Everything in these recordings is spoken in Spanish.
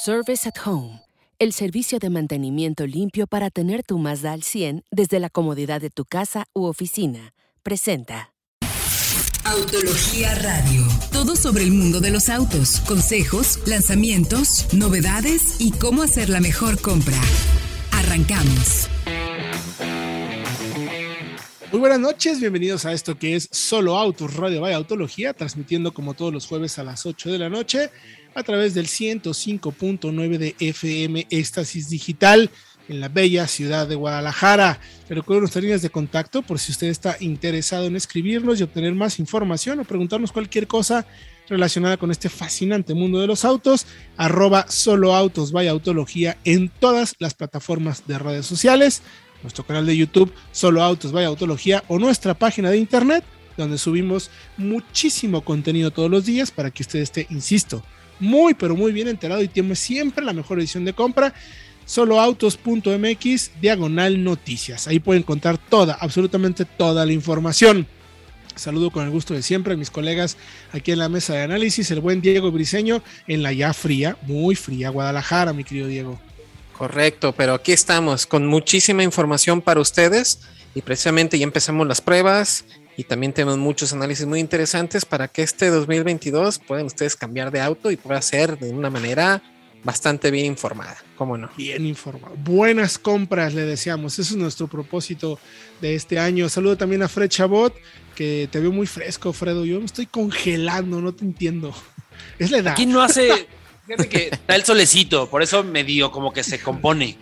Service at Home, el servicio de mantenimiento limpio para tener tu Mazda al 100 desde la comodidad de tu casa u oficina. Presenta. Autología Radio. Todo sobre el mundo de los autos, consejos, lanzamientos, novedades y cómo hacer la mejor compra. Arrancamos. Muy buenas noches, bienvenidos a esto que es Solo Autos Radio Vaya Autología, transmitiendo como todos los jueves a las 8 de la noche a través del 105.9 de FM Éxtasis Digital en la bella ciudad de Guadalajara. Le recuerdo nuestras líneas de contacto por si usted está interesado en escribirnos y obtener más información o preguntarnos cualquier cosa relacionada con este fascinante mundo de los autos, arroba solo autos en todas las plataformas de redes sociales, nuestro canal de YouTube, solo autos vaya autología o nuestra página de internet, donde subimos muchísimo contenido todos los días para que usted esté, insisto, muy pero muy bien enterado y tiene siempre la mejor edición de compra soloautos.mx diagonal noticias. Ahí pueden encontrar toda, absolutamente toda la información. Saludo con el gusto de siempre a mis colegas aquí en la mesa de análisis, el buen Diego Briseño en la ya fría, muy fría Guadalajara, mi querido Diego. Correcto, pero aquí estamos con muchísima información para ustedes y precisamente ya empezamos las pruebas y también tenemos muchos análisis muy interesantes para que este 2022 puedan ustedes cambiar de auto y pueda ser de una manera bastante bien informada, ¿cómo no? Bien informada. Buenas compras, le deseamos. Ese es nuestro propósito de este año. Saludo también a Fred Chabot, que te veo muy fresco, Fredo. Yo me estoy congelando, no te entiendo. Es la edad. Aquí no hace. Fíjate que está el solecito, por eso medio como que se compone.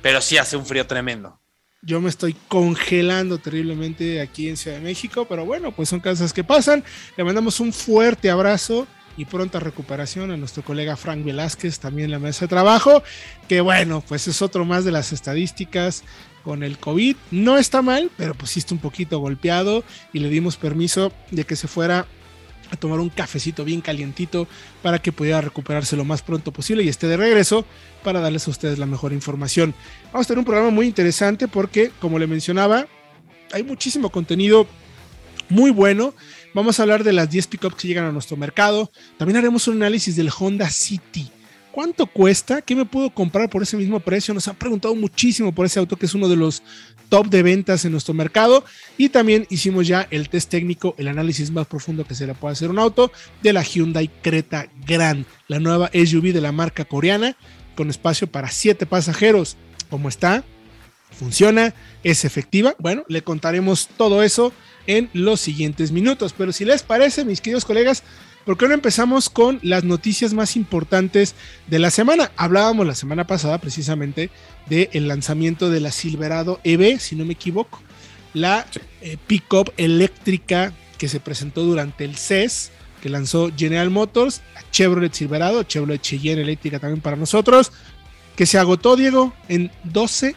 Pero sí hace un frío tremendo. Yo me estoy congelando terriblemente aquí en Ciudad de México, pero bueno, pues son cosas que pasan. Le mandamos un fuerte abrazo y pronta recuperación a nuestro colega Frank Velázquez, también en la mesa de trabajo, que bueno, pues es otro más de las estadísticas con el COVID. No está mal, pero pues sí está un poquito golpeado y le dimos permiso de que se fuera a tomar un cafecito bien calientito para que pudiera recuperarse lo más pronto posible y esté de regreso para darles a ustedes la mejor información. Vamos a tener un programa muy interesante porque, como le mencionaba, hay muchísimo contenido muy bueno. Vamos a hablar de las 10 pickups que llegan a nuestro mercado. También haremos un análisis del Honda City. ¿Cuánto cuesta? ¿Qué me puedo comprar por ese mismo precio? Nos han preguntado muchísimo por ese auto que es uno de los top de ventas en nuestro mercado. Y también hicimos ya el test técnico, el análisis más profundo que se le puede hacer a un auto de la Hyundai Creta Grand, la nueva SUV de la marca coreana con espacio para 7 pasajeros. ¿Cómo está? ¿Funciona? ¿Es efectiva? Bueno, le contaremos todo eso en los siguientes minutos. Pero si les parece, mis queridos colegas, ¿por qué no empezamos con las noticias más importantes de la semana? Hablábamos la semana pasada precisamente del lanzamiento de la Silverado EV, si no me equivoco, la eh, pickup eléctrica que se presentó durante el CES, que lanzó General Motors, la Chevrolet Silverado, Chevrolet Cheyenne eléctrica también para nosotros, que se agotó, Diego, en 12,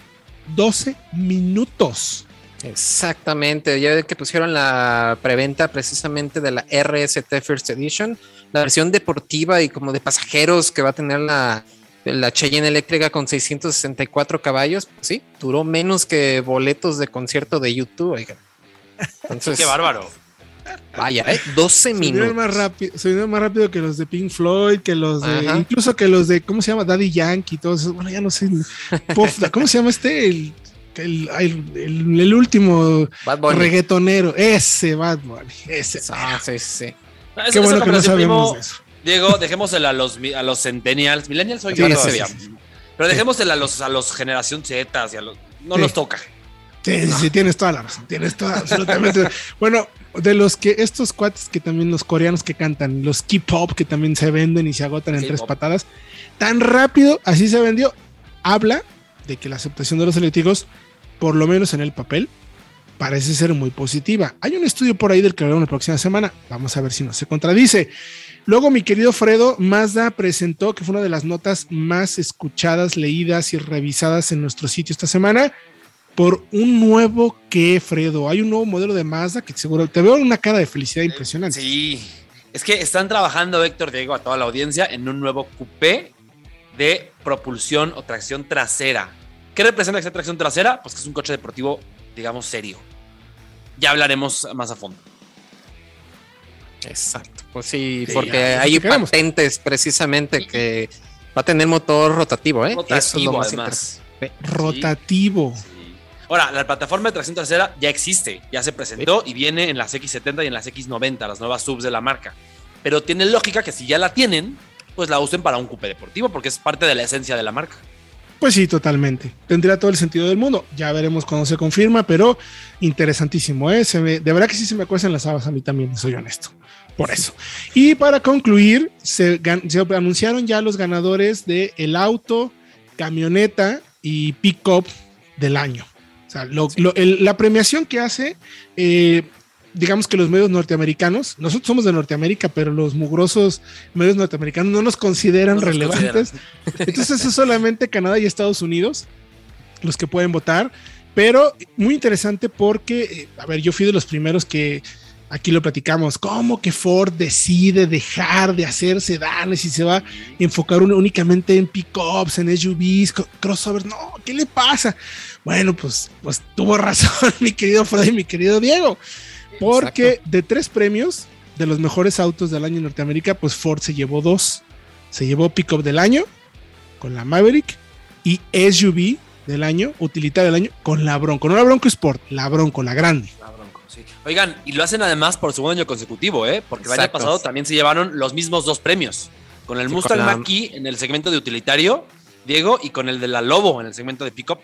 12 minutos. Exactamente, ya que pusieron la preventa precisamente de la RST First Edition, la versión deportiva y como de pasajeros que va a tener la, la Cheyenne eléctrica con 664 caballos, pues sí, duró menos que boletos de concierto de YouTube, oigan. Entonces, Qué bárbaro. Vaya, ¿eh? 12 minutos. Más rápido, se más rápido que los de Pink Floyd, que los de, incluso que los de, ¿cómo se llama? Daddy Yankee, todos. Bueno, ya no sé. ¿Cómo se llama este? El el, el, último reggaetonero, ese Bad Bunny, ese. Ah, sí, sí. Qué bueno que no sabemos eso. Diego, dejémosela a los, a los centennials, millennials hoy Pero dejémosela a los, a los generación Z, y a los, no los toca. Sí, sí, tienes toda la razón, tienes toda, absolutamente. bueno, de los que estos cuates que también los coreanos que cantan, los K-pop que también se venden y se agotan en tres patadas, tan rápido así se vendió, habla de que la aceptación de los eléctricos por lo menos en el papel, parece ser muy positiva. Hay un estudio por ahí del que hablaremos la próxima semana. Vamos a ver si no se contradice. Luego, mi querido Fredo, Mazda presentó que fue una de las notas más escuchadas, leídas y revisadas en nuestro sitio esta semana por un nuevo que, Fredo. Hay un nuevo modelo de Mazda que seguro te veo una cara de felicidad impresionante. Sí, es que están trabajando, Héctor Diego, a toda la audiencia en un nuevo coupé de propulsión o tracción trasera ¿Qué representa esa tracción trasera? Pues que es un coche deportivo, digamos, serio. Ya hablaremos más a fondo. Exacto. Pues sí, porque hay patentes precisamente que, Va a tener motor rotativo, ¿eh? Rotativo, Eso es lo más además. Rotativo. Sí. Ahora, la plataforma de tracción trasera ya existe, ya se presentó y viene en las X70 y en las X90, las nuevas subs de la marca. Pero tiene lógica que si ya la tienen, pues la usen para un coupé deportivo, porque es parte de la esencia de la marca. Pues sí, totalmente. Tendría todo el sentido del mundo. Ya veremos cuando se confirma, pero interesantísimo, ¿eh? Se me- de verdad que sí se me cuecen las habas a mí también, soy honesto. Por eso. Y para concluir, se, anunciaron ya los ganadores de el auto, camioneta y pick-up del año. O sea, lo- lo- el- la premiación que hace, eh, digamos que los medios norteamericanos, nosotros somos de Norteamérica, pero los mugrosos medios norteamericanos no nos consideran No nos relevantes. Entonces es solamente Canadá y Estados Unidos los que pueden votar, pero muy interesante porque, eh, a ver, yo fui de los primeros que aquí lo platicamos, cómo que Ford decide dejar de hacer sedanes y se va a enfocar un- únicamente en pickups, en SUVs, crossovers, no, ¿qué le pasa? Bueno, pues, pues tuvo razón mi querido Fred y mi querido Diego, porque Exacto. de tres premios de los mejores autos del año en Norteamérica, pues Ford se llevó dos, se llevó pickup del año con la Maverick y SUV del año, utilitario del año, con la Bronco. No la Bronco Sport, la Bronco, la grande. La Bronco, sí. Oigan, y lo hacen además por segundo año consecutivo, ¿eh? Porque el año pasado también se llevaron los mismos dos premios. Con el Sí, Mustang Mach-E en el segmento de utilitario, Diego, y con el de la Lobo en el segmento de pickup.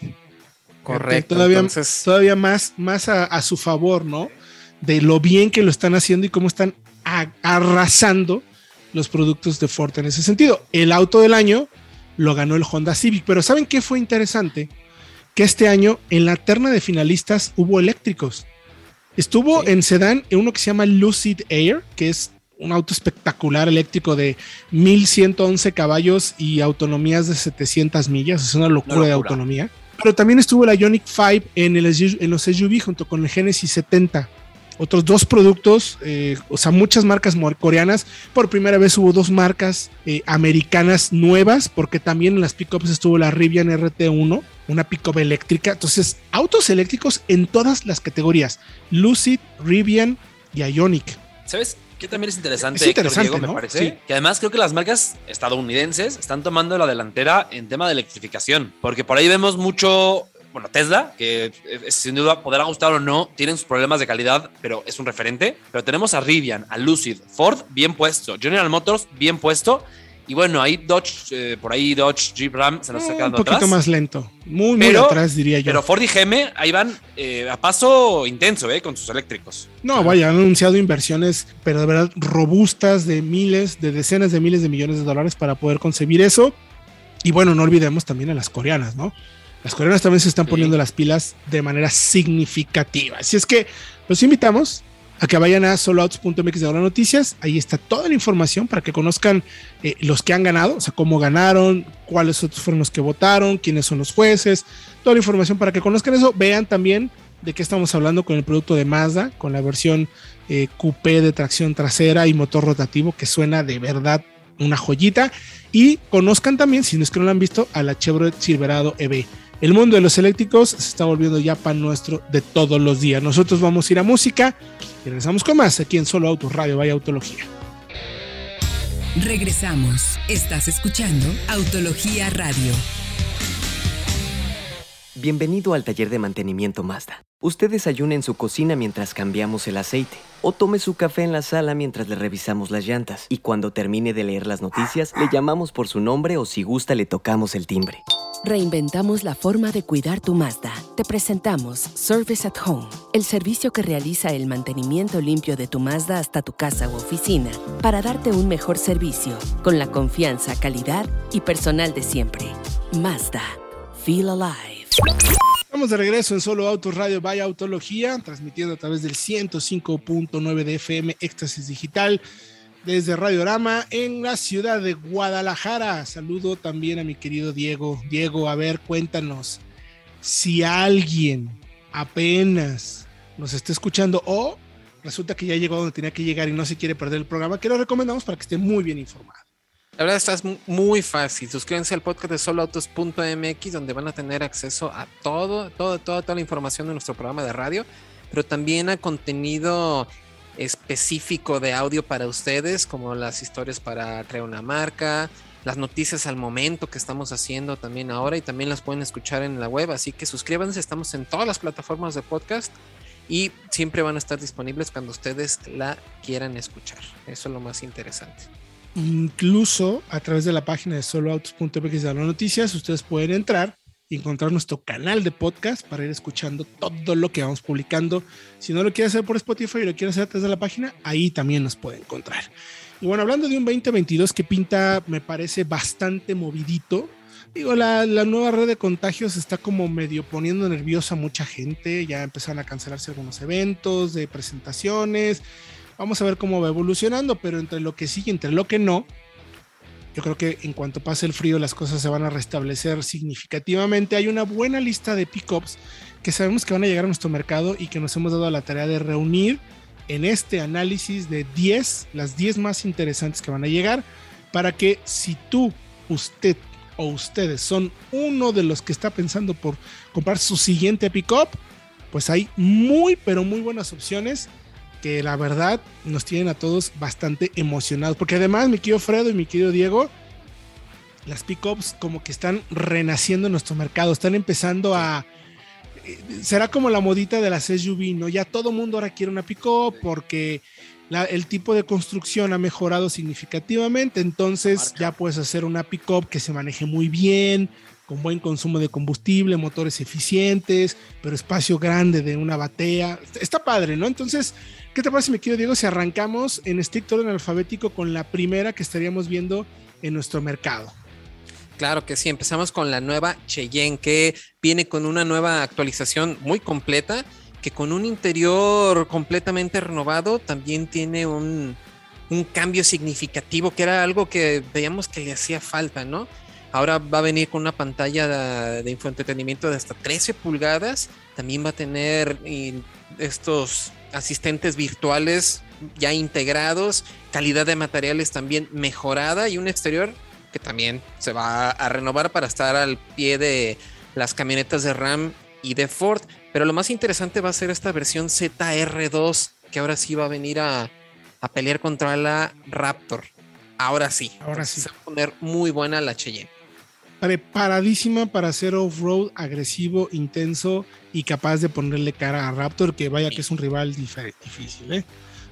Correcto. Todavía, Entonces, todavía más, más a, a su favor, ¿no? De lo bien que lo están haciendo y cómo están arrasando los productos de Ford en ese sentido. El auto del año lo ganó el Honda Civic, pero ¿saben qué fue interesante? Que este año en la terna de finalistas hubo eléctricos. Estuvo Sí. en sedán en uno que se llama Lucid Air, que es un auto espectacular eléctrico de 1111 caballos y autonomías de 700 millas. Es una locura, de autonomía. Pero también estuvo la Ionic 5 en, el, en los SUV junto con el Genesis 70. Otros dos productos, eh, o sea, muchas marcas coreanas. Por primera vez hubo dos marcas eh, americanas nuevas, porque también en las pickups estuvo la Rivian RT1, una pickup eléctrica. Entonces, autos eléctricos en todas las categorías: Lucid, Rivian y Ionic. ¿Sabes qué también es interesante, Es interesante, Diego, ¿no? me parece? Sí. Que además creo que las marcas estadounidenses están tomando la delantera en tema de electrificación. Porque por ahí vemos mucho, bueno, Tesla, que eh, sin duda podrá gustar o no, tienen sus problemas de calidad, pero es un referente. Pero tenemos a Rivian, a Lucid, Ford bien puesto, General Motors bien puesto. Y bueno, ahí Dodge, eh, por ahí Dodge, Jeep Ram se nos está un quedando poquito atrás. más lento, muy, muy Pero- atrás, diría yo. Pero Ford y GM ahí van eh, a paso intenso, eh, con sus eléctricos. No, vaya, han anunciado inversiones, pero de verdad robustas de miles, de decenas de miles de millones de dólares para poder concebir eso. Y bueno, no olvidemos también a las coreanas, ¿no? Las coreanas también se están Sí. poniendo las pilas de manera significativa. Así es que los invitamos a que vayan a soloouts.mx de ahora noticias. Ahí está toda la información para que conozcan eh, los que han ganado, o sea, cómo ganaron, cuáles otros fueron los que votaron, quiénes son los jueces, toda la información para que conozcan eso. Vean también de qué estamos hablando con el producto de Mazda, con la versión eh, coupé de tracción trasera y motor rotativo, que suena de verdad una joyita. Y conozcan también, si no es que no lo han visto, a la Chevrolet Silverado EV. El mundo de los eléctricos se está volviendo ya pan nuestro de todos los días. Nosotros vamos a ir a música y regresamos con más aquí en Solo Autos Radio, vaya Autología. Regresamos. Estás escuchando Autología Radio. Bienvenido al taller de mantenimiento Mazda. Usted desayune en su cocina mientras cambiamos el aceite. O tome su café en la sala mientras le revisamos las llantas. Y cuando termine de leer las noticias, le llamamos por su nombre o si gusta le tocamos el timbre. Reinventamos la forma de cuidar tu Mazda. Te presentamos Service at Home, el servicio que realiza el mantenimiento limpio de tu Mazda hasta tu casa u oficina para darte un mejor servicio con la confianza, calidad y personal de siempre. Mazda. Feel alive. Estamos de regreso en Solo Autos Radio, vaya Autología, transmitiendo a través del 105.9 de FM Éxtasis Digital desde Radiorama en la ciudad de Guadalajara. Saludo también a mi querido Diego. Diego, a ver, cuéntanos si alguien apenas nos está escuchando o resulta que ya llegó donde tenía que llegar y no se quiere perder el programa, que lo recomendamos para que esté muy bien informado. La verdad, está mu- muy fácil. Suscríbanse al podcast de soloautos.mx, donde van a tener acceso a todo, todo, toda, toda la información de nuestro programa de radio, pero también a contenido específico de audio para ustedes, como las historias para crear una marca, las noticias al momento que estamos haciendo también ahora y también las pueden escuchar en la web. Así que suscríbanse, estamos en todas las plataformas de podcast y siempre van a estar disponibles cuando ustedes la quieran escuchar. Eso es lo más interesante. Incluso a través de la página de soloautos.mx de las noticias, ustedes pueden entrar y encontrar nuestro canal de podcast para ir escuchando todo lo que vamos publicando. Si no lo quiere hacer por Spotify y lo quiere hacer a través de la página, ahí también nos puede encontrar. Y bueno, hablando de un 2022 que pinta, me parece bastante movidito. Digo, la, la, nueva red de contagios está como medio poniendo nerviosa a mucha gente. Ya empezaron a cancelarse algunos eventos de presentaciones. Vamos a ver cómo va evolucionando, pero entre lo que sí y entre lo que no, yo creo que en cuanto pase el frío las cosas se van a restablecer significativamente. Hay una buena lista de pickups que sabemos que van a llegar a nuestro mercado y que nos hemos dado la tarea de reunir en este análisis de 10, las 10 más interesantes que van a llegar, para que si tú, usted o ustedes son uno de los que está pensando por comprar su siguiente pickup, pues hay muy, pero muy buenas opciones que la verdad nos tienen a todos bastante emocionados. Porque además, mi querido Fredo y mi querido Diego, las pickups como que están renaciendo en nuestro mercado, están empezando a... Eh, será como la modita de las SUV, ¿no? Ya todo mundo ahora quiere una pickup porque la, el tipo de construcción ha mejorado significativamente, entonces ya puedes hacer una pickup que se maneje muy bien, con buen consumo de combustible, motores eficientes, pero espacio grande de una batea. Está padre, ¿no? Entonces, ¿qué te parece, mi querido Diego, si arrancamos en estricto orden alfabético con la primera que estaríamos viendo en nuestro mercado? Claro que sí, empezamos con la nueva Cheyenne, que viene con una nueva actualización muy completa, que con un interior completamente renovado también tiene un, un cambio significativo, que era algo que veíamos que hacía falta, ¿no? Ahora va a venir con una pantalla de, de infoentretenimiento de hasta 13 pulgadas. También va a tener estos asistentes virtuales ya integrados, calidad de materiales también mejorada y un exterior que también se va a renovar para estar al pie de las camionetas de Ram y de Ford. Pero lo más interesante va a ser esta versión ZR2 que ahora sí va a venir a, a pelear contra la Raptor. Ahora sí. Ahora sí. Se va a poner muy buena la Cheyenne preparadísima para hacer off-road agresivo, intenso y capaz de ponerle cara a Raptor, que vaya que es un rival difícil, ¿eh?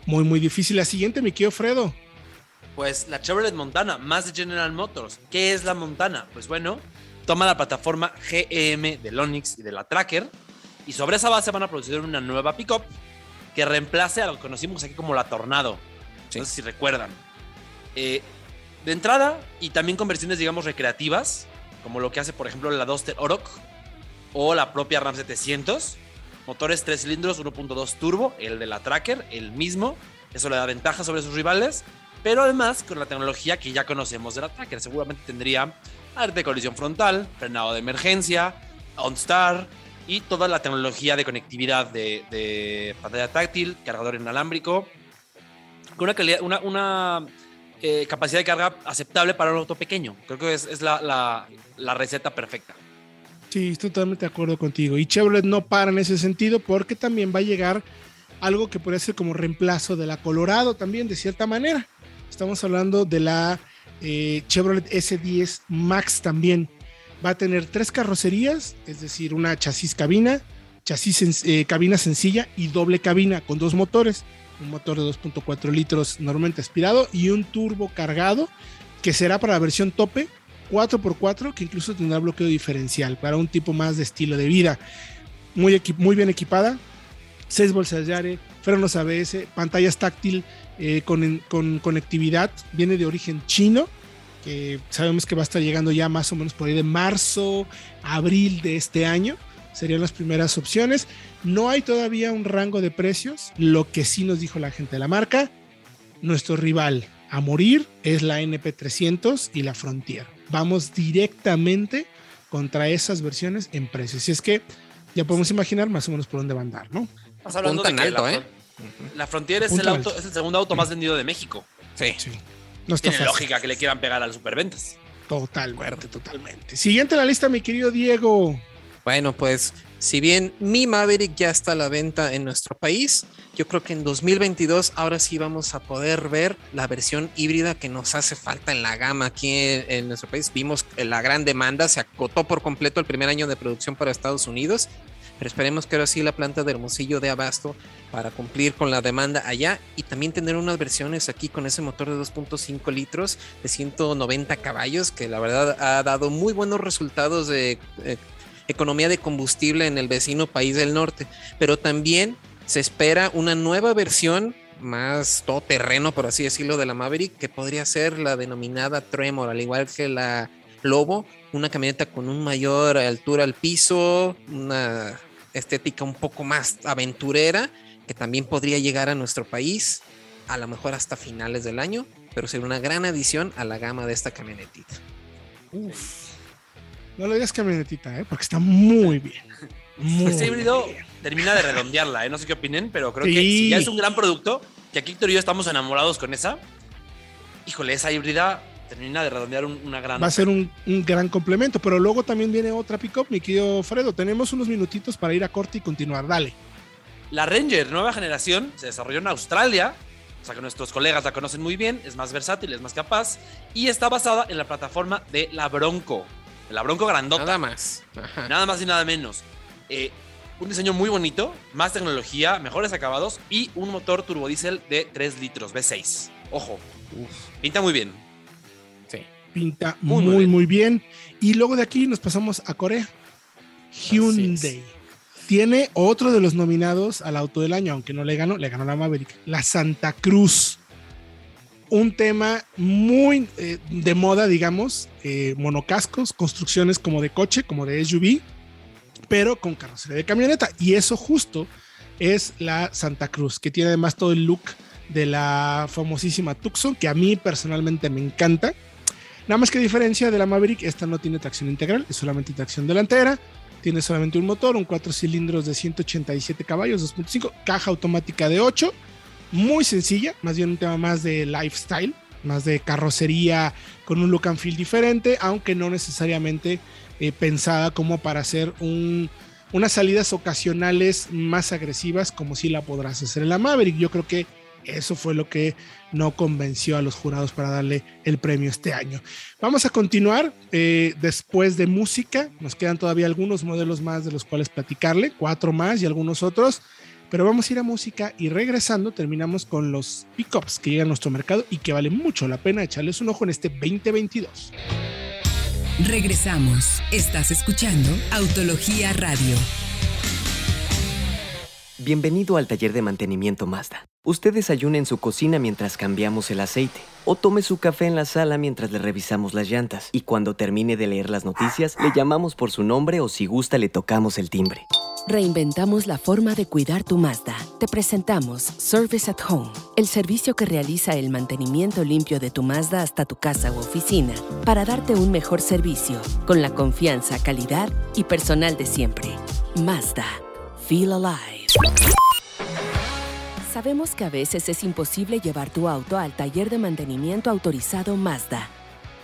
Muy, muy difícil. La siguiente, mi querido Fredo. Pues la Chevrolet Montana, más de General Motors. ¿Qué es la Montana? Pues bueno, toma la plataforma GM del Onix y de la Tracker y sobre esa base van a producir una nueva pickup que reemplace a lo que conocimos aquí como la Tornado. Sí. No sé si recuerdan. Eh, de entrada y también con versiones, digamos, recreativas, como lo que hace, por ejemplo, la Duster Oroch o la propia Ram 700. Motores 3 cilindros, 1.2 turbo, el de la Tracker, el mismo. Eso le da ventaja sobre sus rivales. Pero además, con la tecnología que ya conocemos de la Tracker, seguramente tendría arte de colisión frontal, frenado de emergencia, OnStar y toda la tecnología de conectividad de, pantalla táctil, cargador inalámbrico, con una calidad, una eh, capacidad de carga aceptable para un auto pequeño. Creo que es, es la, la, la, receta perfecta. Sí, estoy totalmente de acuerdo contigo. Y Chevrolet no para en ese sentido porque también va a llegar algo que puede ser como reemplazo de la Colorado también, de cierta manera. Estamos hablando de la eh, Chevrolet S10 Max también. Va a tener tres carrocerías, es decir, una chasis cabina, chasis eh, cabina sencilla y doble cabina con dos motores un motor de 2.4 litros normalmente aspirado y un turbo cargado que será para la versión tope 4x4 que incluso tendrá bloqueo diferencial para un tipo más de estilo de vida. Muy, muy bien equipada, 6 bolsas de aire, frenos ABS, pantallas táctil eh, con, con, conectividad, viene de origen chino, que sabemos que va a estar llegando ya más o menos por ahí de marzo, abril de este año serían las primeras opciones. No hay todavía un rango de precios. Lo que sí nos dijo la gente de la marca, nuestro rival a morir es la NP300 y la Frontier. Vamos directamente contra esas versiones en precios. Y es que ya podemos imaginar más o menos por dónde va a andar, ¿no? Estás hablando de alto, la, ¿eh? la Frontier es el, auto, es el, segundo auto más vendido de México. Sí. sí. No está Tiene fácil. lógica que le quieran pegar al superventas. Totalmente, totalmente. Siguiente en la lista, mi querido Diego. Bueno, pues si bien mi Maverick ya está a la venta en nuestro país, yo creo que en 2022 ahora sí vamos a poder ver la versión híbrida que nos hace falta en la gama aquí en, nuestro país. Vimos la gran demanda, se acotó por completo el primer año de producción para Estados Unidos, pero esperemos que ahora sí la planta de Hermosillo de abasto para cumplir con la demanda allá y también tener unas versiones aquí con ese motor de 2.5 litros de 190 caballos que la verdad ha dado muy buenos resultados de... Eh, economía de combustible en el vecino país del norte, pero también se espera una nueva versión más todoterreno, por así decirlo, de la Maverick, que podría ser la denominada Tremor, al igual que la Lobo, una camioneta con un mayor altura al piso, una estética un poco más aventurera, que también podría llegar a nuestro país, a lo mejor hasta finales del año, pero sería una gran adición a la gama de esta camionetita. Uf. No le digas camionetita, ¿eh? porque está muy bien. Muy este híbrido termina de redondearla, ¿eh? no sé qué opinen, pero creo que si ya es un gran producto, que aquí Héctor y yo estamos enamorados con esa, híjole, esa híbrida termina de redondear una gran. Va a ser un, gran complemento, pero luego también viene otra pickup, mi querido Fredo. Tenemos unos minutitos para ir a corte y continuar. Dale. La Ranger, nueva generación, se desarrolló en Australia. O sea que nuestros colegas la conocen muy bien, es más versátil, es más capaz y está basada en la plataforma de la Bronco. La Bronco grandota. Nada más. Nada más y nada menos. Eh, un diseño muy bonito, más tecnología, mejores acabados y un motor turbodiesel de 3 litros, V6. Ojo. Pinta muy bien. Sí. Pinta muy, muy bien. Y luego de aquí nos pasamos a Corea. Hyundai. Tiene otro de los nominados al auto del año, aunque no le ganó, le ganó la Maverick. La Santa Cruz un tema muy eh, de moda, digamos, eh, monocascos, construcciones como de coche, como de SUV, pero con carrocería de camioneta. Y eso justo es la Santa Cruz, que tiene además todo el look de la famosísima Tucson, que a mí personalmente me encanta. Nada más que diferencia de la Maverick, esta no tiene tracción integral, es solamente tracción delantera. Tiene solamente un motor, un 4 cilindros de 187 caballos, 2.5, caja automática de 8 muy sencilla, más bien un tema más de lifestyle, más de carrocería con un look and feel diferente, aunque no necesariamente eh, pensada como para hacer un, unas salidas ocasionales más agresivas como si la podrás hacer en la Maverick. Yo creo que eso fue lo que no convenció a los jurados para darle el premio este año. Vamos a continuar eh, después de música. Nos quedan todavía algunos modelos más de los cuales platicarle, cuatro más y algunos otros. Pero vamos a ir a música y regresando terminamos con los pickups que llegan a nuestro mercado y que vale mucho la pena echarles un ojo en este 2022. Regresamos. Estás escuchando Autología Radio. Bienvenido al taller de mantenimiento Mazda. Usted desayuna en su cocina mientras cambiamos el aceite o tome su café en la sala mientras le revisamos las llantas y cuando termine de leer las noticias le llamamos por su nombre o si gusta le tocamos el timbre. Reinventamos la forma de cuidar tu Mazda. Te presentamos Service at Home, el servicio que realiza el mantenimiento limpio de tu Mazda hasta tu casa u oficina para darte un mejor servicio con la confianza, calidad y personal de siempre. Mazda. Feel alive. Sabemos que a veces es imposible llevar tu auto al taller de mantenimiento autorizado Mazda.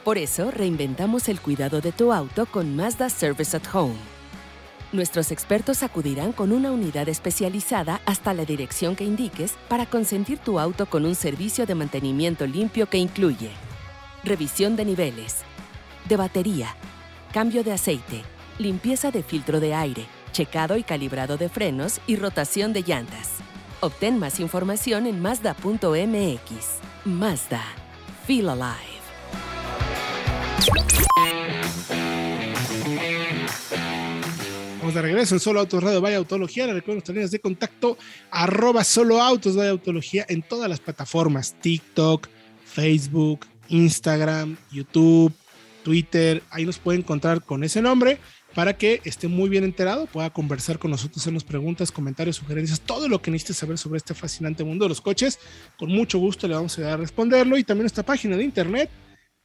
Por eso reinventamos el cuidado de tu auto con Mazda Service at Home Nuestros expertos acudirán con una unidad especializada hasta la dirección que indiques para consentir tu auto con un servicio de mantenimiento limpio que incluye revisión de niveles, de batería, cambio de aceite, limpieza de filtro de aire, checado y calibrado de frenos y rotación de llantas. Obtén más información en Mazda.mx. Mazda. Feel alive. De regreso en Solo Autos Radio Vaya Autología. Le recuerdo nuestras líneas de contacto arroba Solo Autos Vaya Autología en todas las plataformas: TikTok, Facebook, Instagram, YouTube, Twitter. Ahí nos puede encontrar con ese nombre para que esté muy bien enterado, pueda conversar con nosotros, hacernos preguntas, comentarios, sugerencias, todo lo que necesite saber sobre este fascinante mundo de los coches. Con mucho gusto le vamos a dar a responderlo. Y también nuestra página de internet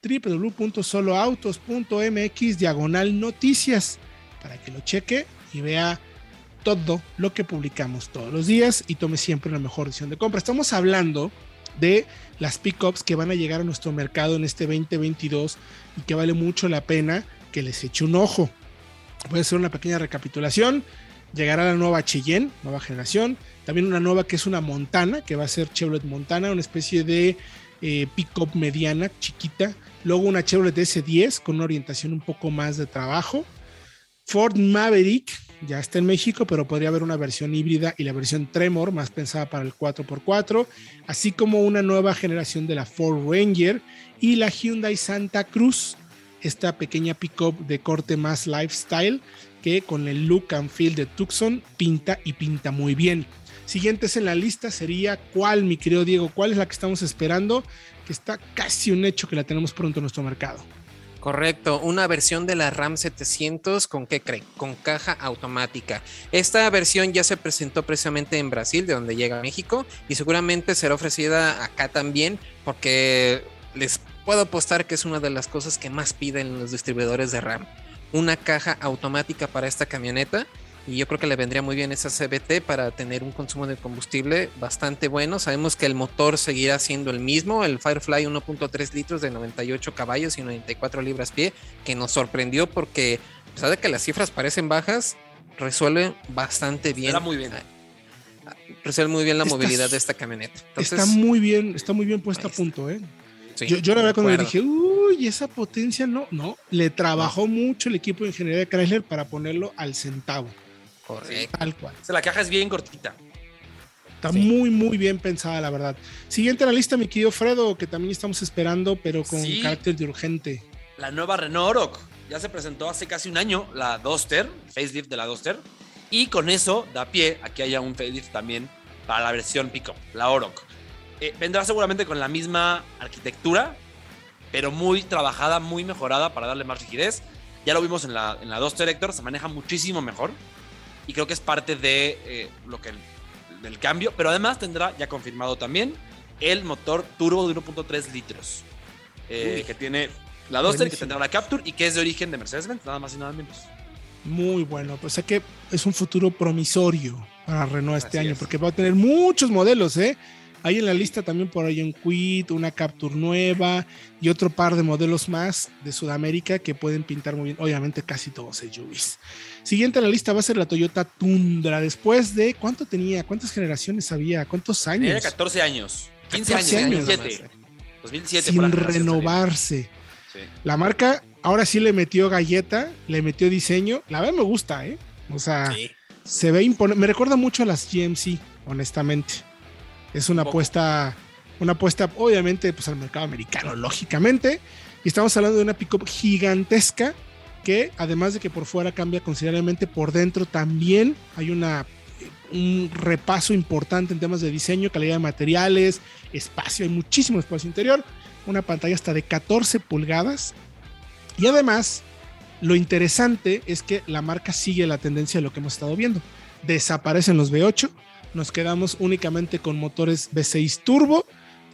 www.soloautos.mx diagonal noticias para que lo cheque y vea todo lo que publicamos todos los días y tome siempre la mejor decisión de compra. Estamos hablando de las pickups que van a llegar a nuestro mercado en este 2022 y que vale mucho la pena que les eche un ojo. Voy a hacer una pequeña recapitulación. Llegará la nueva Cheyenne, nueva generación. También una nueva que es una Montana, que va a ser Chevrolet Montana, una especie de eh, pick-up mediana, chiquita. Luego una Chevrolet S10 con una orientación un poco más de trabajo. Ford Maverick, ya está en México, pero podría haber una versión híbrida y la versión Tremor, más pensada para el 4x4, así como una nueva generación de la Ford Ranger y la Hyundai Santa Cruz, esta pequeña pickup de corte más lifestyle que con el look and feel de Tucson pinta y pinta muy bien. Siguientes en la lista sería cuál, mi querido Diego, cuál es la que estamos esperando, que está casi un hecho que la tenemos pronto en nuestro mercado. Correcto, una versión de la RAM 700 con qué creen, con caja automática. Esta versión ya se presentó precisamente en Brasil, de donde llega a México, y seguramente será ofrecida acá también, porque les puedo apostar que es una de las cosas que más piden los distribuidores de RAM. Una caja automática para esta camioneta y yo creo que le vendría muy bien esa CBT para tener un consumo de combustible bastante bueno. Sabemos que el motor seguirá siendo el mismo, el Firefly 1.3 litros de 98 caballos y 94 libras pie, que nos sorprendió porque a pesar de que las cifras parecen bajas, resuelve bastante bien. Está muy bien. Ah, resuelve muy bien la movilidad de esta camioneta. está muy bien, está muy bien puesta a punto, ¿eh? yo, yo, la verdad cuando le dije, uy, esa potencia no, no, le trabajó mucho el equipo de ingeniería de Chrysler para ponerlo al centavo. Correcto. Tal cual. O sea, la caja es bien cortita. Está sí. muy, muy bien pensada, la verdad. Siguiente a la lista, mi querido Fredo, que también estamos esperando, pero con sí. carácter de urgente. La nueva Renault Oroch. Ya se presentó hace casi un año la Duster, facelift de la Duster. Y con eso da pie a que haya un facelift también para la versión Pico, la Oroch. Eh, vendrá seguramente con la misma arquitectura, pero muy trabajada, muy mejorada para darle más rigidez. Ya lo vimos en la, en la Duster Hector, se maneja muchísimo mejor y creo que es parte de eh, lo que del cambio, pero además tendrá ya confirmado también el motor turbo de 1.3 litros eh, que tiene la Duster, que tendrá la Capture y que es de origen de Mercedes-Benz, nada más y nada menos. Muy bueno, pues sé que es un futuro promisorio para Renault este Así año, es. porque va a tener muchos modelos, ¿eh? Hay en la lista también por ahí un Quid, una Capture nueva y otro par de modelos más de Sudamérica que pueden pintar muy bien. Obviamente casi todos SUVs. Siguiente a la lista va a ser la Toyota Tundra. Después de, ¿cuánto tenía? ¿Cuántas generaciones había? ¿Cuántos años? Tenía 14 años. 15 14 años. años 2007. 2007 Sin renovarse. Sí. La marca ahora sí le metió galleta, le metió diseño. La verdad me gusta, ¿eh? O sea, sí. se ve imponente. Me recuerda mucho a las GMC, honestamente. Es una apuesta, una apuesta obviamente pues, al mercado americano, lógicamente. Y estamos hablando de una pickup gigantesca que además de que por fuera cambia considerablemente, por dentro también hay un repaso importante en temas de diseño, calidad de materiales, espacio, hay muchísimo espacio interior, una pantalla hasta de 14 pulgadas. Y además, lo interesante es que la marca sigue la tendencia de lo que hemos estado viendo. Desaparecen los V8, nos quedamos únicamente con motores V6 turbo,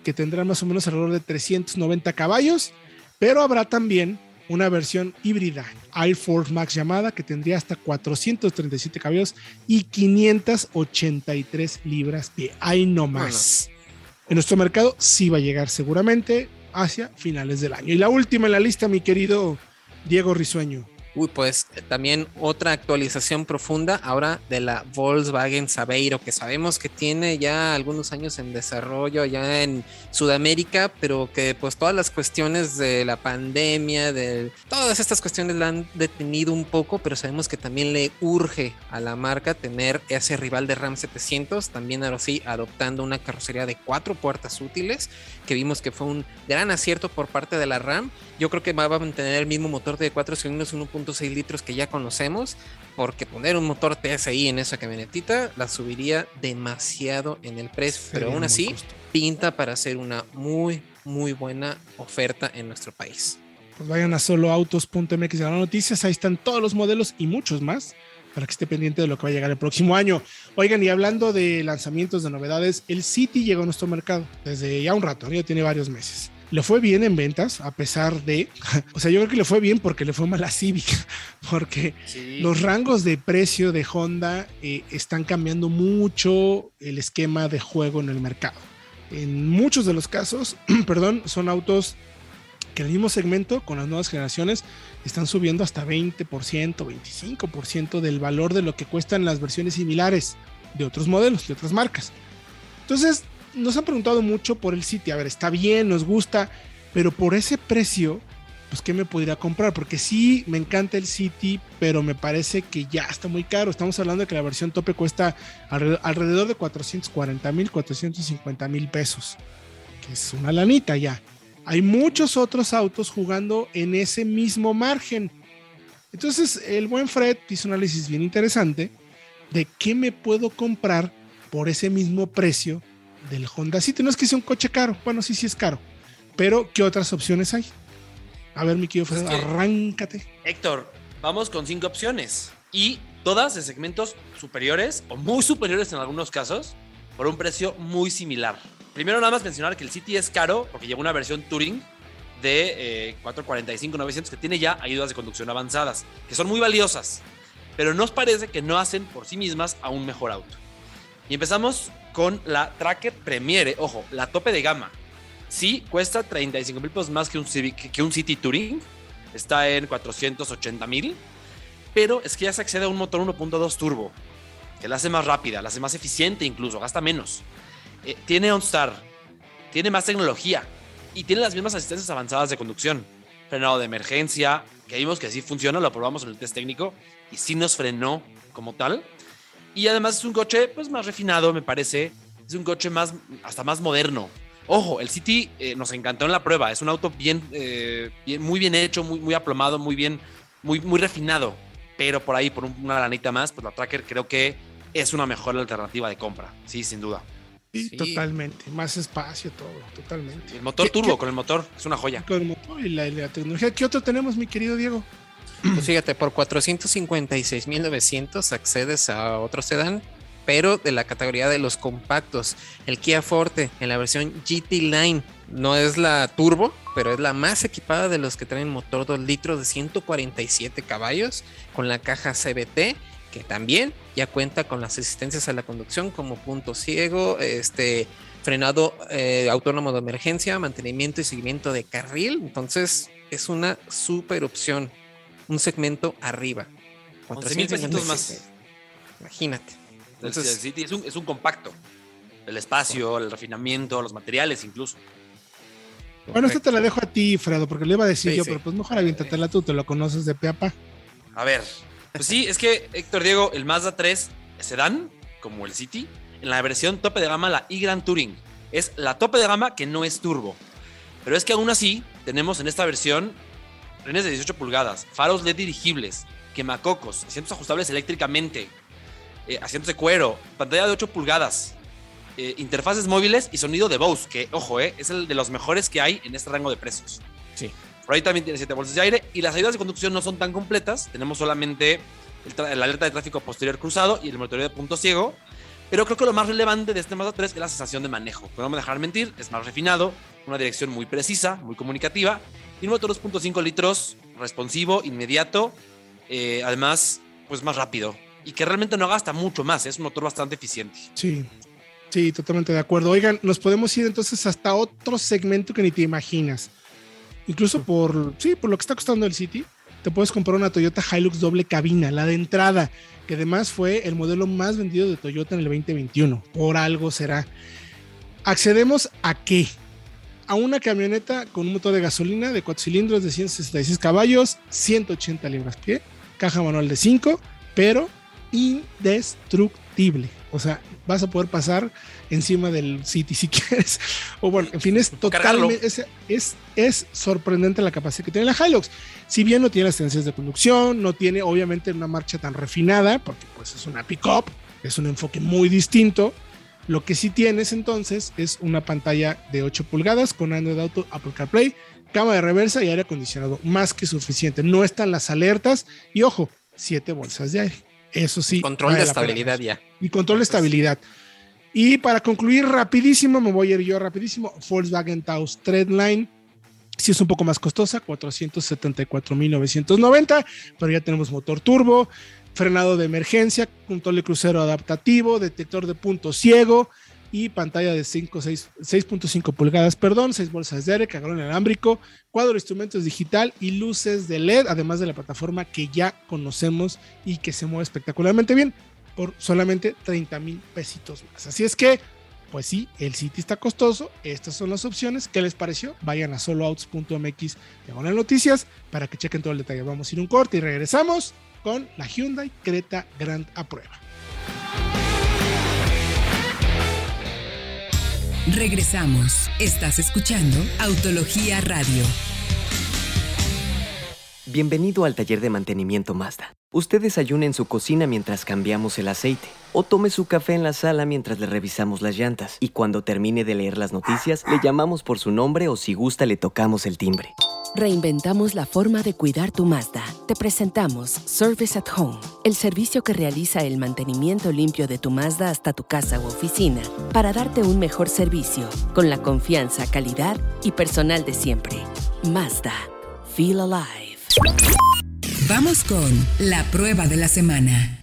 que tendrán más o menos alrededor de 390 caballos, pero habrá también una versión híbrida Air Force Max llamada que tendría hasta 437 caballos y 583 libras pie. Ahí no más. Bueno. En nuestro mercado sí va a llegar seguramente hacia finales del año. Y la última en la lista, mi querido Diego Risueño. Uy, pues también otra actualización profunda ahora de la Volkswagen Sabeiro, que sabemos que tiene ya algunos años en desarrollo ya en Sudamérica, pero que pues todas las cuestiones de la pandemia, de todas estas cuestiones la han detenido un poco, pero sabemos que también le urge a la marca tener ese rival de Ram 700, también ahora sí adoptando una carrocería de cuatro puertas útiles, que vimos que fue un gran acierto por parte de la Ram. Yo creo que va a mantener el mismo motor de cuatro cilindros 1.6 litros que ya conocemos, porque poner un motor TSI en esa camionetita la subiría demasiado en el precio, sí, pero aún así pinta para hacer una muy, muy buena oferta en nuestro país. Pues vayan a soloautos.mx a las noticias, ahí están todos los modelos y muchos más para que esté pendiente de lo que va a llegar el próximo año. Oigan, y hablando de lanzamientos, de novedades, el City llegó a nuestro mercado desde ya un rato, ya tiene varios meses le fue bien en ventas, a pesar de, o sea, yo creo que le fue bien porque le fue mal a Civic, porque sí. los rangos de precio de Honda eh, están cambiando mucho el esquema de juego en el mercado. En muchos de los casos, perdón, son autos que el mismo segmento con las nuevas generaciones están subiendo hasta 20%, 25% del valor de lo que cuestan las versiones similares de otros modelos, de otras marcas. Entonces, nos han preguntado mucho por el City. A ver, está bien, nos gusta, pero por ese precio, pues, ¿qué me podría comprar? Porque sí, me encanta el City, pero me parece que ya está muy caro. Estamos hablando de que la versión tope cuesta alrededor de 440 mil, 450 mil pesos, que es una lanita ya hay muchos otros autos jugando en ese mismo margen. Entonces, el buen Fred hizo un análisis bien interesante de qué me puedo comprar por ese mismo precio del Honda City. No es que sea un coche caro, bueno, sí, sí es caro, pero ¿qué otras opciones hay? A ver, mi querido Fred, arráncate. Héctor, vamos con cinco opciones y todas de segmentos superiores o muy superiores en algunos casos por un precio muy similar. Primero nada más mencionar que el City es caro porque lleva una versión Touring de 445-900 eh, que tiene ya ayudas de conducción avanzadas, que son muy valiosas, pero nos parece que no hacen por sí mismas a un mejor auto. Y empezamos con la Tracker Premiere, ojo, la tope de gama. Sí, cuesta 35 mil pesos más que un, que un City Touring, está en 480 mil, pero es que ya se accede a un motor 1.2 turbo, que la hace más rápida, la hace más eficiente incluso, gasta menos. Eh, tiene OnStar, tiene más tecnología y tiene las mismas asistencias avanzadas de conducción. Frenado de emergencia, que vimos que sí funciona, lo probamos en el test técnico y sí nos frenó como tal. Y además es un coche pues más refinado, me parece. Es un coche más, hasta más moderno. Ojo, el City eh, nos encantó en la prueba. Es un auto bien, eh, bien, muy bien hecho, muy, muy aplomado, muy bien, muy, muy refinado. Pero por ahí, por una lanita más, pues la Tracker creo que es una mejor alternativa de compra. Sí, sin duda. Sí, totalmente. Más espacio, todo, totalmente. El motor turbo con el motor, es una joya. Con el motor y la, tecnología. ¿Qué otro tenemos, mi querido Diego? Pues fíjate, por 456.900 accedes a otro sedán, pero de la categoría de los compactos. El Kia Forte en la versión GT Line no es la turbo, pero es la más equipada de los que traen motor 2 litros de 147 caballos con la caja CBT que también ya cuenta con las asistencias a la conducción como punto ciego, este frenado eh, autónomo de emergencia, mantenimiento y seguimiento de carril. Entonces es una super opción. Un segmento arriba. 11 mil pesitos más. Imagínate. Entonces, es, un, es un compacto. El espacio, el refinamiento, los materiales incluso. Bueno, esto te la dejo a ti, Fredo, porque le iba a decir yo, pero pues mejor aviéntatela tú, te lo conoces de peapa. A ver, pues sí, es que Héctor Diego, el Mazda 3 sedán, como el City, en la versión tope de gama, la e-Grand Touring. Es la tope de gama que no es turbo. Pero es que aún así, tenemos en esta versión frenes de 18 pulgadas, faros LED dirigibles, quemacocos, asientos ajustables eléctricamente, eh, asientos de cuero, pantalla de 8 pulgadas, eh, interfaces móviles y sonido de Bose, que, ojo, eh, es el de los mejores que hay en este rango de precios. Sí. Por ahí también tiene 7 bolsas de aire y las ayudas de conducción no son tan completas. Tenemos solamente el, alerta de tráfico posterior cruzado y el monitoreo de punto ciego. Pero creo que lo más relevante de este Mazda 3 es la sensación de manejo. no me dejar mentir, es más refinado, una dirección muy precisa, muy comunicativa y un motor 2.5 litros responsivo, inmediato, eh, además, pues más rápido y que realmente no gasta mucho más. Es un motor bastante eficiente. Sí, sí, totalmente de acuerdo. Oigan, nos podemos ir entonces hasta otro segmento que ni te imaginas. Incluso por, sí, por lo que está costando el City, te puedes comprar una Toyota Hilux doble cabina, la de entrada, que además fue el modelo más vendido de Toyota en el 2021. Por algo será. Accedemos a qué? A una camioneta con un motor de gasolina de 4 cilindros de 166 caballos, 180 libras pie, caja manual de 5, pero indestructible. O sea, vas a poder pasar encima del City si quieres. O bueno, en fin, es totalmente, es, es, sorprendente la capacidad que tiene la Hilux. Si bien no tiene las tendencias de conducción, no tiene obviamente una marcha tan refinada, porque pues es una pick-up, es un enfoque muy distinto. Lo que sí tienes entonces es una pantalla de 8 pulgadas con Android Auto, Apple CarPlay, cámara de reversa y aire acondicionado, más que suficiente. No están las alertas y ojo, 7 bolsas de aire. Eso sí. Control de estabilidad ya. Y control de estabilidad. Y para concluir rapidísimo, me voy a ir yo rapidísimo, Volkswagen Taos Treadline. Sí es un poco más costosa, 474.990, pero ya tenemos motor turbo, frenado de emergencia, control de crucero adaptativo, detector de punto ciego y pantalla de 6.5 pulgadas, perdón, 6 bolsas de aire, cargador inalámbrico, cuadro de instrumentos digital y luces de LED, además de la plataforma que ya conocemos y que se mueve espectacularmente bien por solamente 30 mil pesitos más. Así es que, pues sí, el City está costoso. Estas son las opciones. ¿Qué les pareció? Vayan a soloouts.mx las noticias para que chequen todo el detalle. Vamos a ir un corte y regresamos con la Hyundai Creta Grand a prueba. Regresamos. Estás escuchando Autología Radio. Bienvenido al taller de mantenimiento Mazda. Usted desayuna en su cocina mientras cambiamos el aceite, o tome su café en la sala mientras le revisamos las llantas, y cuando termine de leer las noticias, le llamamos por su nombre o si gusta le tocamos el timbre. Reinventamos la forma de cuidar tu Mazda. Te presentamos Service at Home, el servicio que realiza el mantenimiento limpio de tu Mazda hasta tu casa u oficina para darte un mejor servicio con la confianza, calidad y personal de siempre. Mazda. Feel alive. Vamos con la prueba de la semana.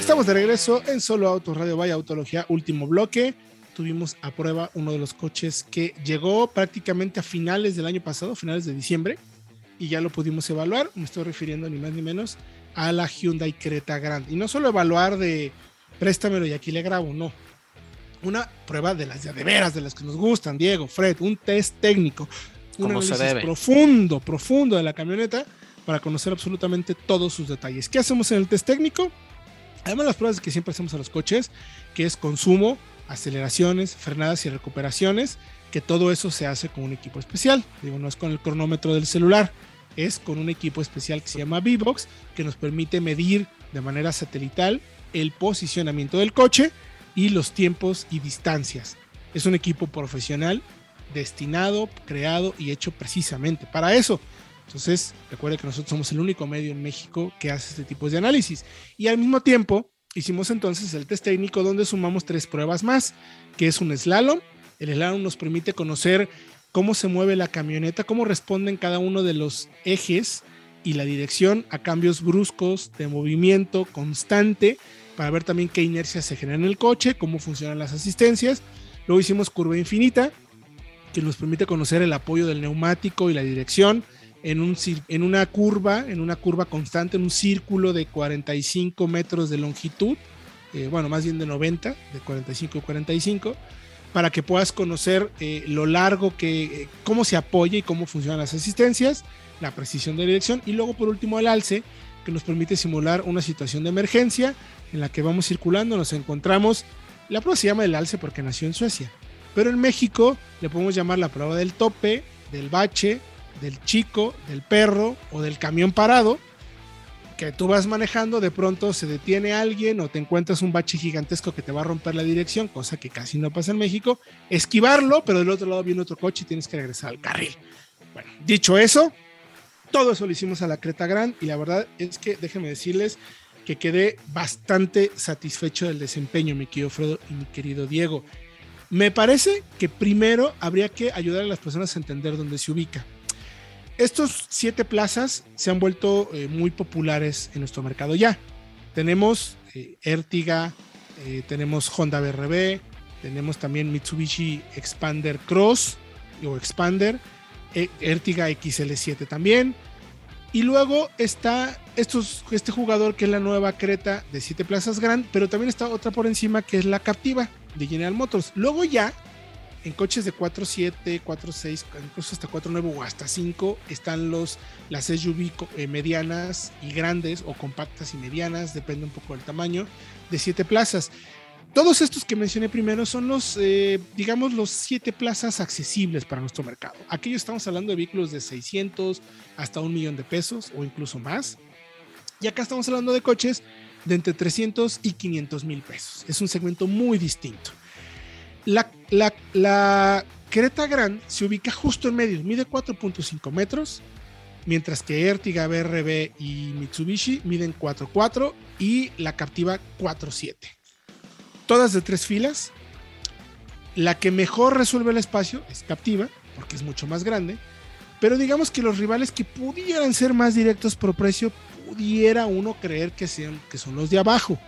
Estamos de regreso en Solo Autos Radio Vaya Autología, último bloque tuvimos a prueba uno de los coches que llegó prácticamente a finales del año pasado, finales de diciembre, y ya lo pudimos evaluar. Me estoy refiriendo ni más ni menos a la Hyundai Creta Grand. Y no solo evaluar de préstamelo y aquí le grabo, no. Una prueba de las de, veras, de las que nos gustan, Diego, Fred, un test técnico, un análisis profundo, profundo de la camioneta para conocer absolutamente todos sus detalles. ¿Qué hacemos en el test técnico? Además, las pruebas que siempre hacemos a los coches, que es consumo, aceleraciones, frenadas y recuperaciones, que todo eso se hace con un equipo especial. Digo, no es con el cronómetro del celular, es con un equipo especial que se llama V-Box, que nos permite medir de manera satelital el posicionamiento del coche y los tiempos y distancias. Es un equipo profesional destinado, creado y hecho precisamente para eso. Entonces, recuerde que nosotros somos el único medio en México que hace este tipo de análisis. Y al mismo tiempo, hicimos entonces el test técnico donde sumamos tres pruebas más, que es un slalom. El slalom nos permite conocer cómo se mueve la camioneta, cómo responden cada uno de los ejes y la dirección a cambios bruscos de movimiento constante para ver también qué inercia se genera en el coche, cómo funcionan las asistencias. Luego hicimos curva infinita, que nos permite conocer el apoyo del neumático y la dirección en, un, en una curva, en una curva constante, en un círculo de 45 metros de longitud, eh, bueno, más bien de 90, de 45 a 45, para que puedas conocer eh, lo largo que, eh, cómo se apoya y cómo funcionan las asistencias, la precisión de dirección y luego por último el alce, que nos permite simular una situación de emergencia en la que vamos circulando, nos encontramos, la prueba se llama el alce porque nació en Suecia, pero en México le podemos llamar la prueba del tope, del bache, del chico, del perro o del camión parado, que tú vas manejando, de pronto se detiene alguien o te encuentras un bache gigantesco que te va a romper la dirección, cosa que casi no pasa en México, esquivarlo, pero del otro lado viene otro coche y tienes que regresar al carril. Bueno, dicho eso, todo eso lo hicimos a la Creta Gran y la verdad es que déjenme decirles que quedé bastante satisfecho del desempeño, mi querido Fredo y mi querido Diego. Me parece que primero habría que ayudar a las personas a entender dónde se ubica estos siete plazas se han vuelto eh, muy populares en nuestro mercado ya. Tenemos eh, Ertiga, eh, tenemos Honda BRB, tenemos también Mitsubishi Expander Cross o Expander, Ertiga XL7 también. Y luego está este jugador que es la nueva Creta de siete plazas Grand, pero también está otra por encima que es la Captiva de General Motors. Luego ya en coches de 4.7, 4.6, incluso hasta 4.9 o hasta 5 están los, las SUV eh, medianas y grandes o compactas y medianas, depende un poco del tamaño, de 7 plazas. Todos estos que mencioné primero son los, eh, digamos, los 7 plazas accesibles para nuestro mercado. Aquellos estamos hablando de vehículos de 600 hasta un millón de pesos o incluso más. Y acá estamos hablando de coches de entre 300 y 500 mil pesos. Es un segmento muy distinto. La, Creta Grand se ubica justo en medio, mide 4.5 metros, mientras que Ertiga, BRB y Mitsubishi miden 4.4 y la Captiva 4.7. Todas de tres filas. La que mejor resuelve el espacio es Captiva, porque es mucho más grande. Pero digamos que los rivales que pudieran ser más directos por precio, pudiera uno creer que, sean, que son los de abajo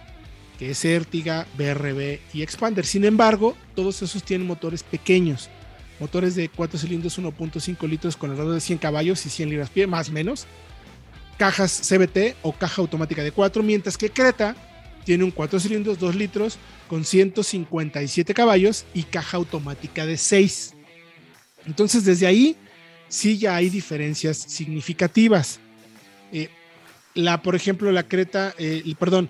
que es Ertiga, BRB y Expander. Sin embargo, todos esos tienen motores pequeños, motores de 4 cilindros 1.5 litros con alrededor de 100 caballos y 100 libras pie, más o menos. Cajas CBT o caja automática de 4, mientras que Creta tiene un 4 cilindros 2 litros con 157 caballos y caja automática de 6. Entonces, desde ahí sí ya hay diferencias significativas. Eh, la, por ejemplo, la Creta, eh, perdón,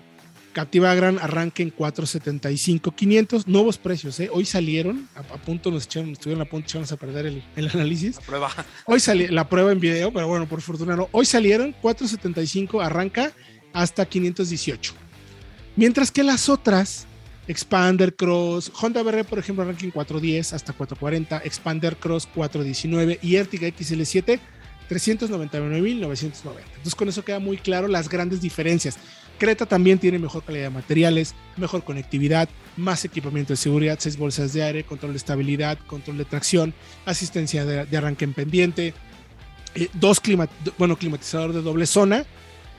Captiva Gran arranque en 475 500, nuevos precios, ¿eh? Hoy salieron, a, punto nos echaron, estuvieron a punto echamos a perder el, análisis. La prueba. Hoy salió la prueba en video, pero bueno, por fortuna no. Hoy salieron 475 arranca hasta 518. Mientras que las otras Expander Cross, Honda BR, por ejemplo, arranca en 410 hasta 440, Expander Cross 419 y Ertiga XL7 399.990. Entonces con eso queda muy claro las grandes diferencias. Creta también tiene mejor calidad de materiales, mejor conectividad, más equipamiento de seguridad, seis bolsas de aire, control de estabilidad, control de tracción, asistencia de, arranque en pendiente, eh, dos clima, bueno, climatizador de doble zona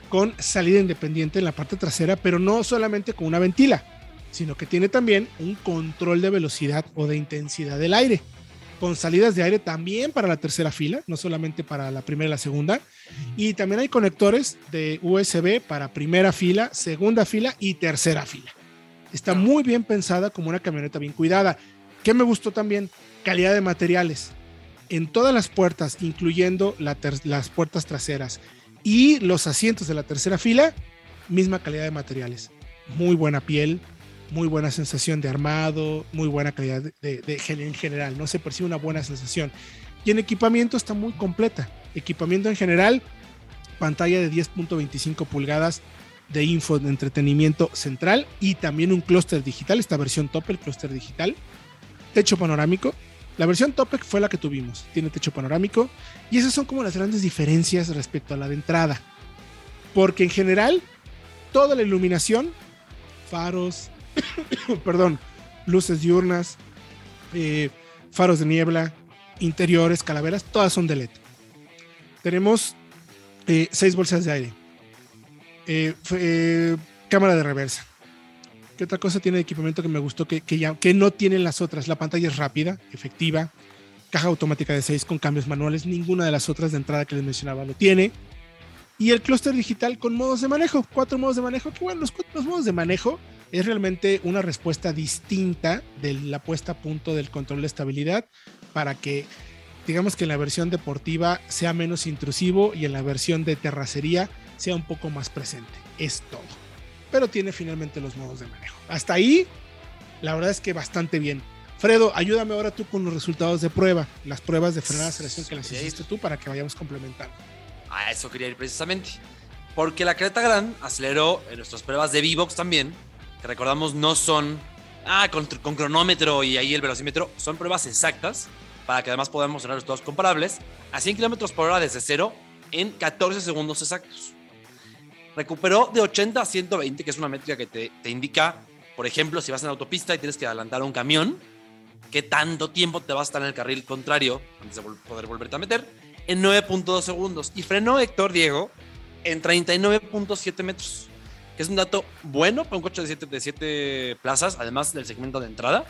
con salida independiente en la parte trasera, pero no solamente con una ventila sino que tiene también un control de velocidad o de intensidad del aire, con salidas de aire también para la tercera fila, no solamente para la primera y la segunda. Y también hay conectores de USB para primera fila, segunda fila y tercera fila. Está muy bien pensada como una camioneta bien cuidada. ¿Qué me gustó también? Calidad de materiales. En todas las puertas, incluyendo las puertas traseras y los asientos de la tercera fila, misma calidad de materiales. Muy buena piel, muy buena sensación de armado, muy buena calidad de, en general, no se percibe una buena sensación. Y en equipamiento está muy completa. Equipamiento en general, pantalla de 10.25 pulgadas de info de entretenimiento central y también un clúster digital, esta versión top, el clúster digital, techo panorámico. La versión top fue la que tuvimos, tiene techo panorámico y esas son como las grandes diferencias respecto a la de entrada. Porque en general, toda la iluminación, faros, perdón, luces diurnas, eh, faros de niebla, interiores, calaveras, todas son de LED. Tenemos eh, seis bolsas de aire, eh, cámara de reversa. ¿Qué otra cosa tiene de equipamiento que me gustó que, ya, que no tienen las otras? La pantalla es rápida, efectiva, caja automática de 6 con cambios manuales, ninguna de las otras de entrada que les mencionaba lo tiene. Y el clúster digital con modos de manejo, cuatro modos de manejo, que bueno, los, los modos de manejo es realmente una respuesta distinta de la puesta a punto del control de estabilidad para que digamos que en la versión deportiva sea menos intrusivo y en la versión de terracería sea un poco más presente. Es todo. Pero tiene finalmente los modos de manejo. Hasta ahí, la verdad es que bastante bien. Fredo, ayúdame ahora tú con los resultados de prueba, las pruebas de frenada aceleración que las hiciste tú para que vayamos complementando. A eso quería ir precisamente. Porque la Creta Gran aceleró en nuestras pruebas de V-Box también recordamos no son ah, con, cronómetro y ahí el velocímetro, son pruebas exactas para que además podamos tener resultados comparables a 100 kilómetros por hora desde cero en 14 segundos exactos. Recuperó de 80 a 120, que es una métrica que te, te indica, por ejemplo, si vas en autopista y tienes que adelantar a un camión, qué tanto tiempo te vas a estar en el carril contrario antes de poder volverte a meter, en 9.2 segundos. Y frenó Héctor Diego en 39.7 metros que es un dato bueno para un coche de 7 de siete plazas, además del segmento de entrada,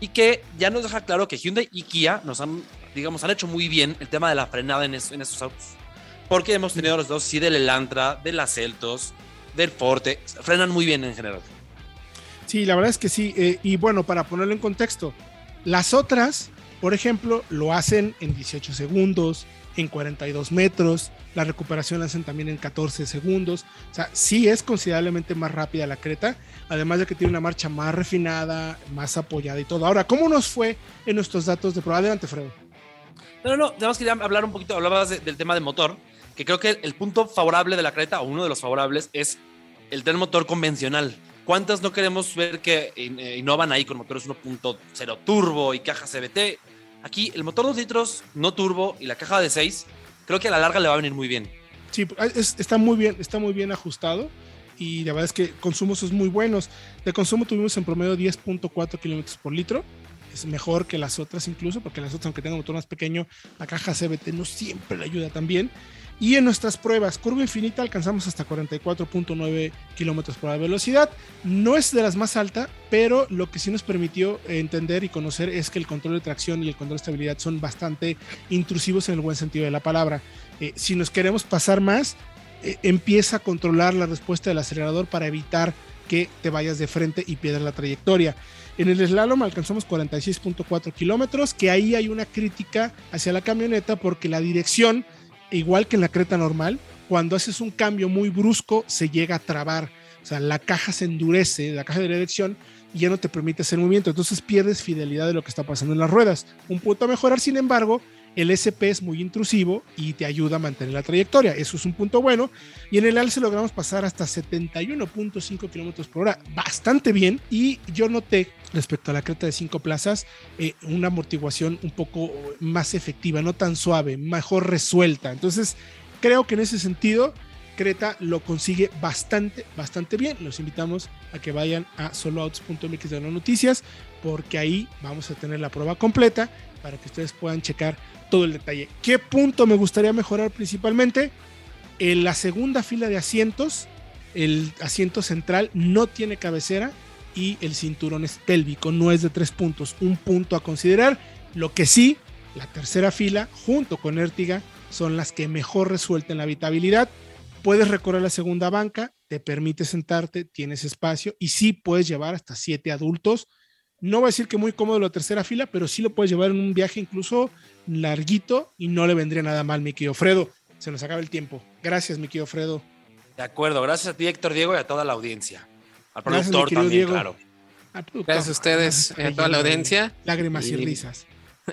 y que ya nos deja claro que Hyundai y Kia nos han, digamos, han hecho muy bien el tema de la frenada en, en estos autos. Porque hemos tenido los dos, sí, del Elantra, de las Celtos, del Forte, frenan muy bien en general. Sí, la verdad es que sí. Eh, y bueno, para ponerlo en contexto, las otras, por ejemplo, lo hacen en 18 segundos, en 42 metros, la recuperación la hacen también en 14 segundos, o sea, sí es considerablemente más rápida la Creta, además de que tiene una marcha más refinada, más apoyada y todo. Ahora, ¿cómo nos fue en nuestros datos de prueba? Adelante, Fredo. No, no, no, además quería hablar un poquito, hablabas del tema de motor, que creo que el punto favorable de la Creta, o uno de los favorables, es el del motor convencional. ¿Cuántas no queremos ver que eh, innovan ahí con motores 1.0 turbo y caja CBT? Aquí el motor 2 litros, no turbo y la caja de 6, creo que a la larga le va a venir muy bien. Sí, está muy bien, está muy bien ajustado y la verdad es que consumos son muy buenos. De consumo tuvimos en promedio 10.4 kilómetros por litro. Es mejor que las otras incluso, porque las otras, aunque tengan motor más pequeño, la caja CBT no siempre le ayuda también. Y en nuestras pruebas, curva infinita, alcanzamos hasta 44.9 kilómetros por hora de velocidad. No es de las más altas, pero lo que sí nos permitió entender y conocer es que el control de tracción y el control de estabilidad son bastante intrusivos en el buen sentido de la palabra. Eh, si nos queremos pasar más, eh, empieza a controlar la respuesta del acelerador para evitar que te vayas de frente y pierdas la trayectoria. En el slalom alcanzamos 46.4 kilómetros, que ahí hay una crítica hacia la camioneta porque la dirección igual que en la creta normal, cuando haces un cambio muy brusco se llega a trabar. O sea, la caja se endurece, la caja de dirección, y ya no te permite hacer movimiento. Entonces pierdes fidelidad de lo que está pasando en las ruedas. Un punto a mejorar, sin embargo, el SP es muy intrusivo y te ayuda a mantener la trayectoria. Eso es un punto bueno. Y en el alce logramos pasar hasta 71.5 kilómetros por hora. Bastante bien. Y yo noté respecto a la creta de cinco plazas, eh, una amortiguación un poco más efectiva, no tan suave, mejor resuelta. Entonces, creo que en ese sentido, Creta lo consigue bastante, bastante bien. Los invitamos a que vayan a soloautos.mx de las noticias, porque ahí vamos a tener la prueba completa para que ustedes puedan checar todo el detalle. ¿Qué punto me gustaría mejorar principalmente? En la segunda fila de asientos, el asiento central no tiene cabecera y el cinturón es pélvico, no es de tres puntos, un punto a considerar. Lo que sí, la tercera fila junto con Ertiga son las que mejor resuelten la habitabilidad puedes recorrer la segunda banca, te permite sentarte, tienes espacio y sí puedes llevar hasta siete adultos. No voy a decir que muy cómodo la tercera fila, pero sí lo puedes llevar en un viaje incluso larguito y no le vendría nada mal, mi querido Fredo. Se nos acaba el tiempo. Gracias, mi querido Fredo. De acuerdo, gracias a ti, Héctor Diego, y a toda la audiencia. Al productor también, claro. Gracias a ustedes, a toda la audiencia. Lágrimas y risas.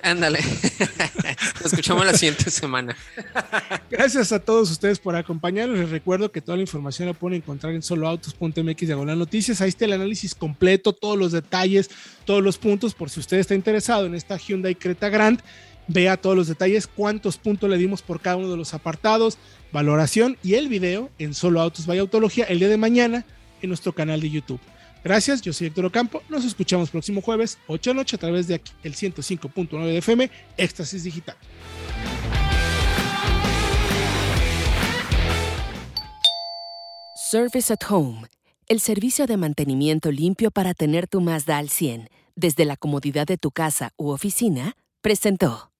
Ándale. Nos escuchamos la siguiente semana. Gracias a todos ustedes por acompañarnos. Les recuerdo que toda la información la pueden encontrar en soloautos.mx diagonal noticias. Ahí está el análisis completo, todos los detalles, todos los puntos. Por si usted está interesado en esta Hyundai Creta Grand, vea todos los detalles, cuántos puntos le dimos por cada uno de los apartados, valoración y el video en Solo Autos Vaya Autología el día de mañana en nuestro canal de YouTube. Gracias, yo soy Héctor Ocampo. Nos escuchamos próximo jueves, 8 de noche, a través de aquí, el 105.9 de FM, Éxtasis Digital. Service at Home, el servicio de mantenimiento limpio para tener tu Mazda al 100, desde la comodidad de tu casa u oficina, presentó.